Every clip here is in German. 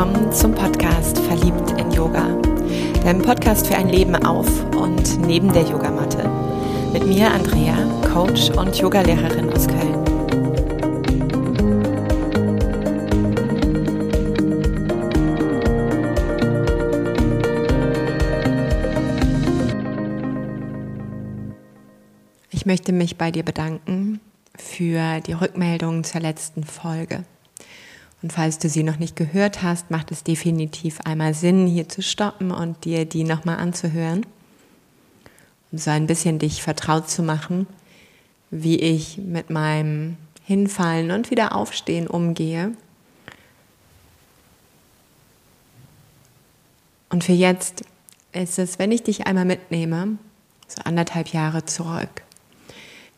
willkommen zum Podcast Verliebt in Yoga, dem Podcast für ein Leben auf und neben der Yogamatte. Mit mir Andrea, Coach und Yogalehrerin aus Köln. Ich möchte mich bei dir bedanken für die Rückmeldung zur letzten Folge. Und falls du sie noch nicht gehört hast, macht es definitiv einmal Sinn, hier zu stoppen und dir die nochmal anzuhören, um so ein bisschen dich vertraut zu machen, wie ich mit meinem Hinfallen und wieder Aufstehen umgehe. Und für jetzt ist es, wenn ich dich einmal mitnehme, so anderthalb Jahre zurück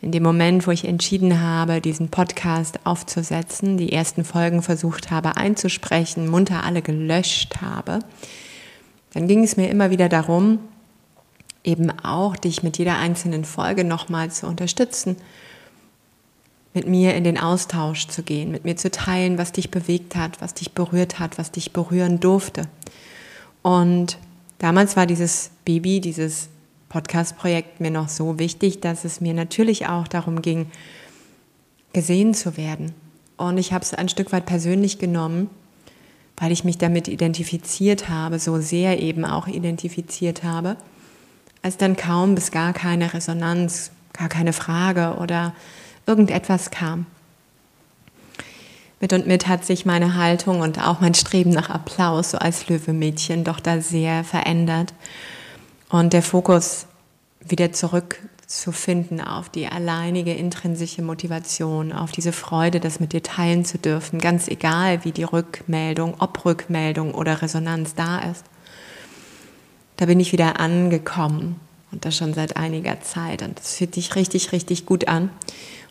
in dem Moment, wo ich entschieden habe, diesen Podcast aufzusetzen, die ersten Folgen versucht habe einzusprechen, munter alle gelöscht habe, dann ging es mir immer wieder darum, eben auch dich mit jeder einzelnen Folge nochmal zu unterstützen, mit mir in den Austausch zu gehen, mit mir zu teilen, was dich bewegt hat, was dich berührt hat, was dich berühren durfte. Und damals war dieses Baby, dieses Podcast-Projekt mir noch so wichtig, dass es mir natürlich auch darum ging, gesehen zu werden. Und ich habe es ein Stück weit persönlich genommen, weil ich mich damit identifiziert habe, so sehr eben auch identifiziert habe, als dann kaum bis gar keine Resonanz, gar keine Frage oder irgendetwas kam. Mit und mit hat sich meine Haltung und auch mein Streben nach Applaus so als Löwemädchen doch da sehr verändert und der Fokus wieder zurückzufinden auf die alleinige intrinsische Motivation, auf diese Freude, das mit dir teilen zu dürfen, ganz egal wie die Rückmeldung, ob Rückmeldung oder Resonanz da ist. Da bin ich wieder angekommen und das schon seit einiger Zeit und das fühlt sich richtig, richtig gut an.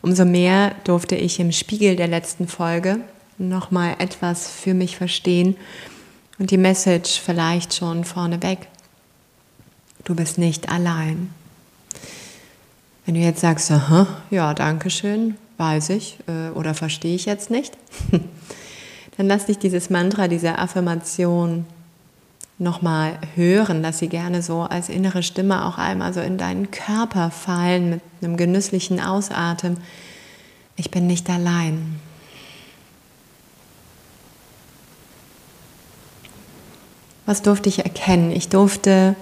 Umso mehr durfte ich im Spiegel der letzten Folge nochmal etwas für mich verstehen und die Message vielleicht schon vorneweg Du bist nicht allein. Wenn du jetzt sagst, aha, ja, danke schön, weiß ich äh, oder verstehe ich jetzt nicht, dann lass dich dieses Mantra, diese Affirmation nochmal hören, lass sie gerne so als innere Stimme auch einmal so in deinen Körper fallen mit einem genüsslichen Ausatmen. Ich bin nicht allein. Was durfte ich erkennen? Ich durfte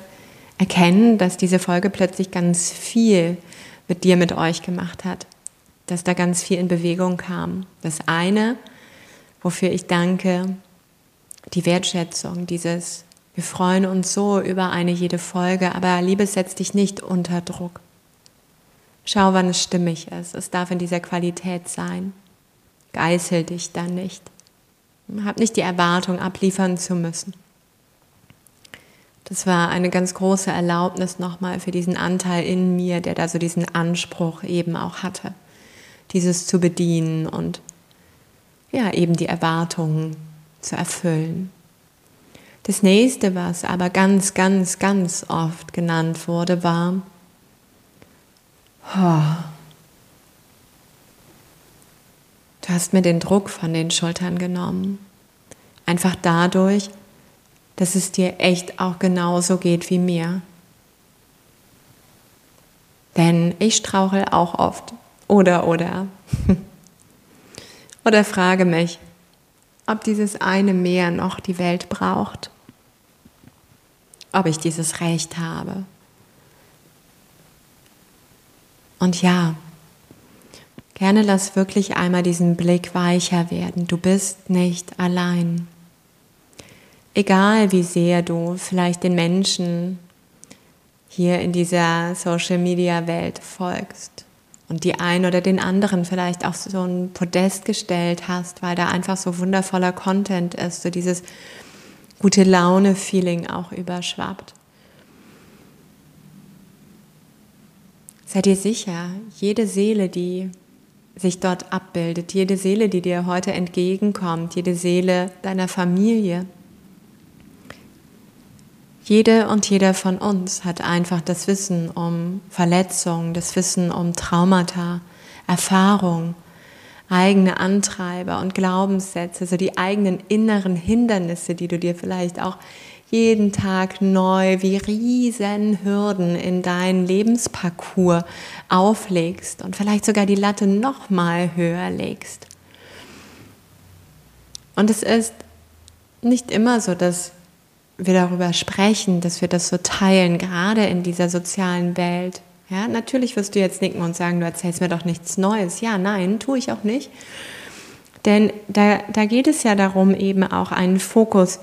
erkennen, dass diese Folge plötzlich ganz viel mit dir, mit euch gemacht hat, dass da ganz viel in Bewegung kam. Das eine, wofür ich danke, die Wertschätzung, dieses, wir freuen uns so über eine jede Folge, aber Liebe setzt dich nicht unter Druck. Schau, wann es stimmig ist. Es darf in dieser Qualität sein. Geißel dich dann nicht. Hab nicht die Erwartung, abliefern zu müssen. Das war eine ganz große Erlaubnis nochmal für diesen Anteil in mir, der da so diesen Anspruch eben auch hatte, dieses zu bedienen und ja, eben die Erwartungen zu erfüllen. Das nächste, was aber ganz, ganz, ganz oft genannt wurde, war, oh, du hast mir den Druck von den Schultern genommen. Einfach dadurch, dass es dir echt auch genauso geht wie mir. Denn ich strauchel auch oft. Oder, oder. oder frage mich, ob dieses eine Meer noch die Welt braucht. Ob ich dieses Recht habe. Und ja, gerne lass wirklich einmal diesen Blick weicher werden. Du bist nicht allein egal wie sehr du vielleicht den Menschen hier in dieser Social-Media-Welt folgst und die einen oder den anderen vielleicht auch so ein Podest gestellt hast, weil da einfach so wundervoller Content ist, so dieses gute Laune-Feeling auch überschwappt. Sei dir sicher, jede Seele, die sich dort abbildet, jede Seele, die dir heute entgegenkommt, jede Seele deiner Familie, jede und jeder von uns hat einfach das Wissen um Verletzungen, das Wissen um Traumata, Erfahrung, eigene Antreiber und Glaubenssätze, so die eigenen inneren Hindernisse, die du dir vielleicht auch jeden Tag neu wie Riesenhürden in deinen Lebensparcours auflegst und vielleicht sogar die Latte noch mal höher legst. Und es ist nicht immer so, dass wir darüber sprechen, dass wir das so teilen, gerade in dieser sozialen Welt. Ja, natürlich wirst du jetzt nicken und sagen, du erzählst mir doch nichts Neues. Ja, nein, tue ich auch nicht. Denn da, da geht es ja darum, eben auch einen Fokus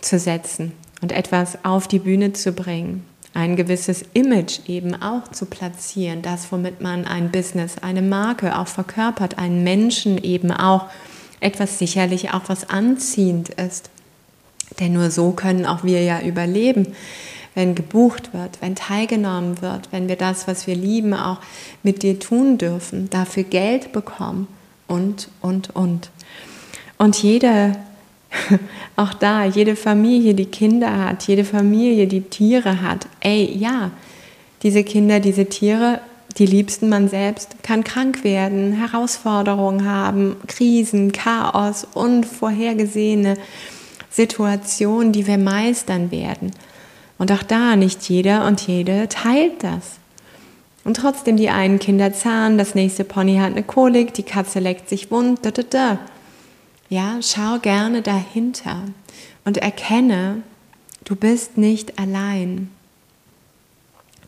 zu setzen und etwas auf die Bühne zu bringen, ein gewisses Image eben auch zu platzieren, das, womit man ein Business, eine Marke auch verkörpert, einen Menschen eben auch etwas sicherlich auch was anziehend ist. Denn nur so können auch wir ja überleben, wenn gebucht wird, wenn teilgenommen wird, wenn wir das, was wir lieben, auch mit dir tun dürfen, dafür Geld bekommen und, und, und. Und jede, auch da, jede Familie, die Kinder hat, jede Familie, die Tiere hat, ey, ja, diese Kinder, diese Tiere, die liebsten man selbst, kann krank werden, Herausforderungen haben, Krisen, Chaos, unvorhergesehene Situationen, die wir meistern werden. Und auch da nicht jeder und jede teilt das. Und trotzdem die einen Kinder zahnen, das nächste Pony hat eine Kolik, die Katze leckt sich wund, da, da, da. Ja, schau gerne dahinter und erkenne, du bist nicht allein.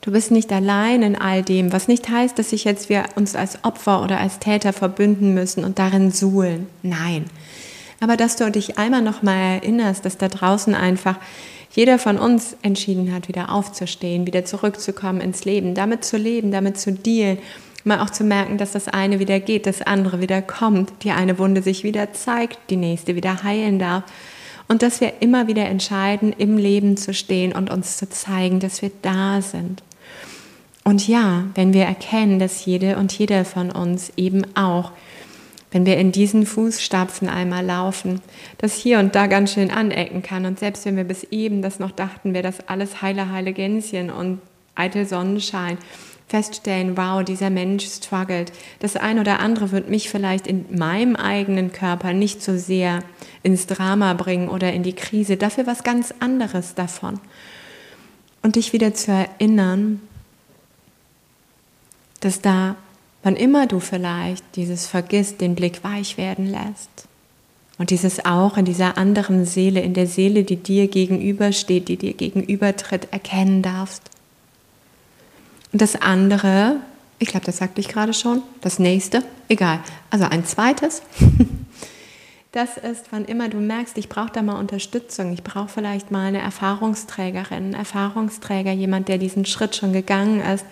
Du bist nicht allein in all dem, was nicht heißt, dass sich jetzt wir uns als Opfer oder als Täter verbünden müssen und darin suhlen. Nein. Aber dass du dich einmal noch mal erinnerst, dass da draußen einfach jeder von uns entschieden hat, wieder aufzustehen, wieder zurückzukommen ins Leben, damit zu leben, damit zu dealen, mal auch zu merken, dass das eine wieder geht, das andere wieder kommt, die eine Wunde sich wieder zeigt, die nächste wieder heilen darf. Und dass wir immer wieder entscheiden, im Leben zu stehen und uns zu zeigen, dass wir da sind. Und ja, wenn wir erkennen, dass jede und jeder von uns eben auch wenn wir in diesen Fußstapfen einmal laufen, das hier und da ganz schön anecken kann. Und selbst wenn wir bis eben das noch dachten, wäre das alles heile, heile Gänschen und eitel Sonnenschein, feststellen, wow, dieser Mensch struggelt. Das eine oder andere wird mich vielleicht in meinem eigenen Körper nicht so sehr ins Drama bringen oder in die Krise, dafür was ganz anderes davon. Und dich wieder zu erinnern, dass da Wann immer du vielleicht dieses vergisst, den Blick weich werden lässt und dieses auch in dieser anderen Seele, in der Seele, die dir gegenübersteht, die dir gegenübertritt, erkennen darfst. Und das andere, ich glaube, das sagte ich gerade schon, das nächste, egal, also ein zweites, das ist, wann immer du merkst, ich brauche da mal Unterstützung, ich brauche vielleicht mal eine Erfahrungsträgerin, einen Erfahrungsträger, jemand, der diesen Schritt schon gegangen ist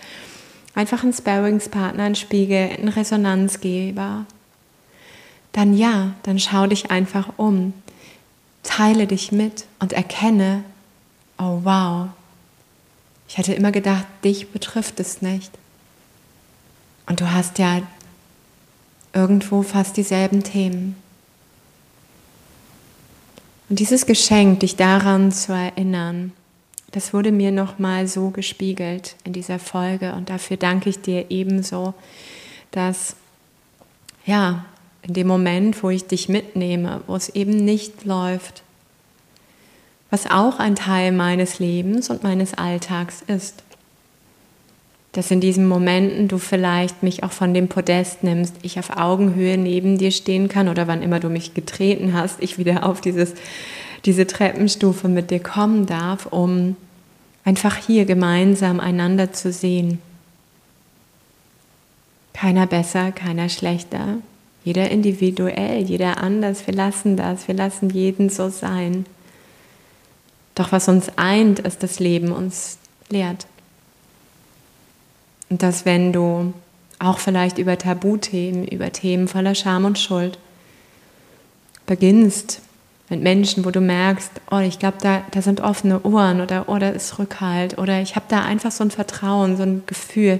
einfach ein Sparringspartner, ein Spiegel, ein Resonanzgeber, dann ja, dann schau dich einfach um, teile dich mit und erkenne, oh wow, ich hatte immer gedacht, dich betrifft es nicht. Und du hast ja irgendwo fast dieselben Themen. Und dieses Geschenk, dich daran zu erinnern, das wurde mir nochmal so gespiegelt in dieser Folge und dafür danke ich dir ebenso, dass ja, in dem Moment, wo ich dich mitnehme, wo es eben nicht läuft, was auch ein Teil meines Lebens und meines Alltags ist. Dass in diesen Momenten du vielleicht mich auch von dem Podest nimmst, ich auf Augenhöhe neben dir stehen kann oder wann immer du mich getreten hast, ich wieder auf dieses, diese Treppenstufe mit dir kommen darf, um einfach hier gemeinsam einander zu sehen. Keiner besser, keiner schlechter, jeder individuell, jeder anders. Wir lassen das, wir lassen jeden so sein. Doch was uns eint, ist das Leben uns lehrt. Und dass wenn du auch vielleicht über Tabuthemen, über Themen voller Scham und Schuld beginnst, mit Menschen, wo du merkst, oh, ich glaube, da, da sind offene Ohren oder, oh, ist Rückhalt oder ich habe da einfach so ein Vertrauen, so ein Gefühl,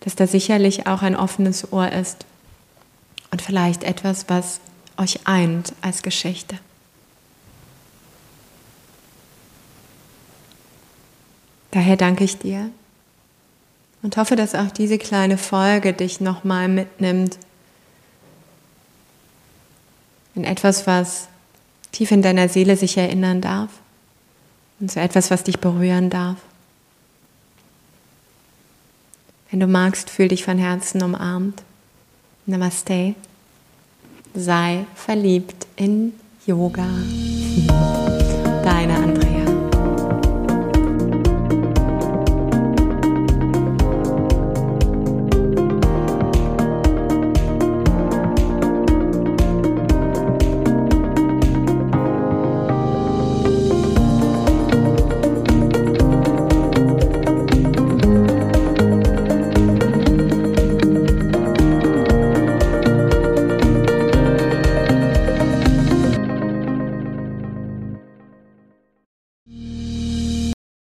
dass da sicherlich auch ein offenes Ohr ist und vielleicht etwas, was euch eint als Geschichte. Daher danke ich dir und hoffe, dass auch diese kleine Folge dich nochmal mitnimmt in etwas, was tief in deiner Seele sich erinnern darf und so etwas, was dich berühren darf. Wenn du magst, fühl dich von Herzen umarmt. Namaste. Sei verliebt in Yoga.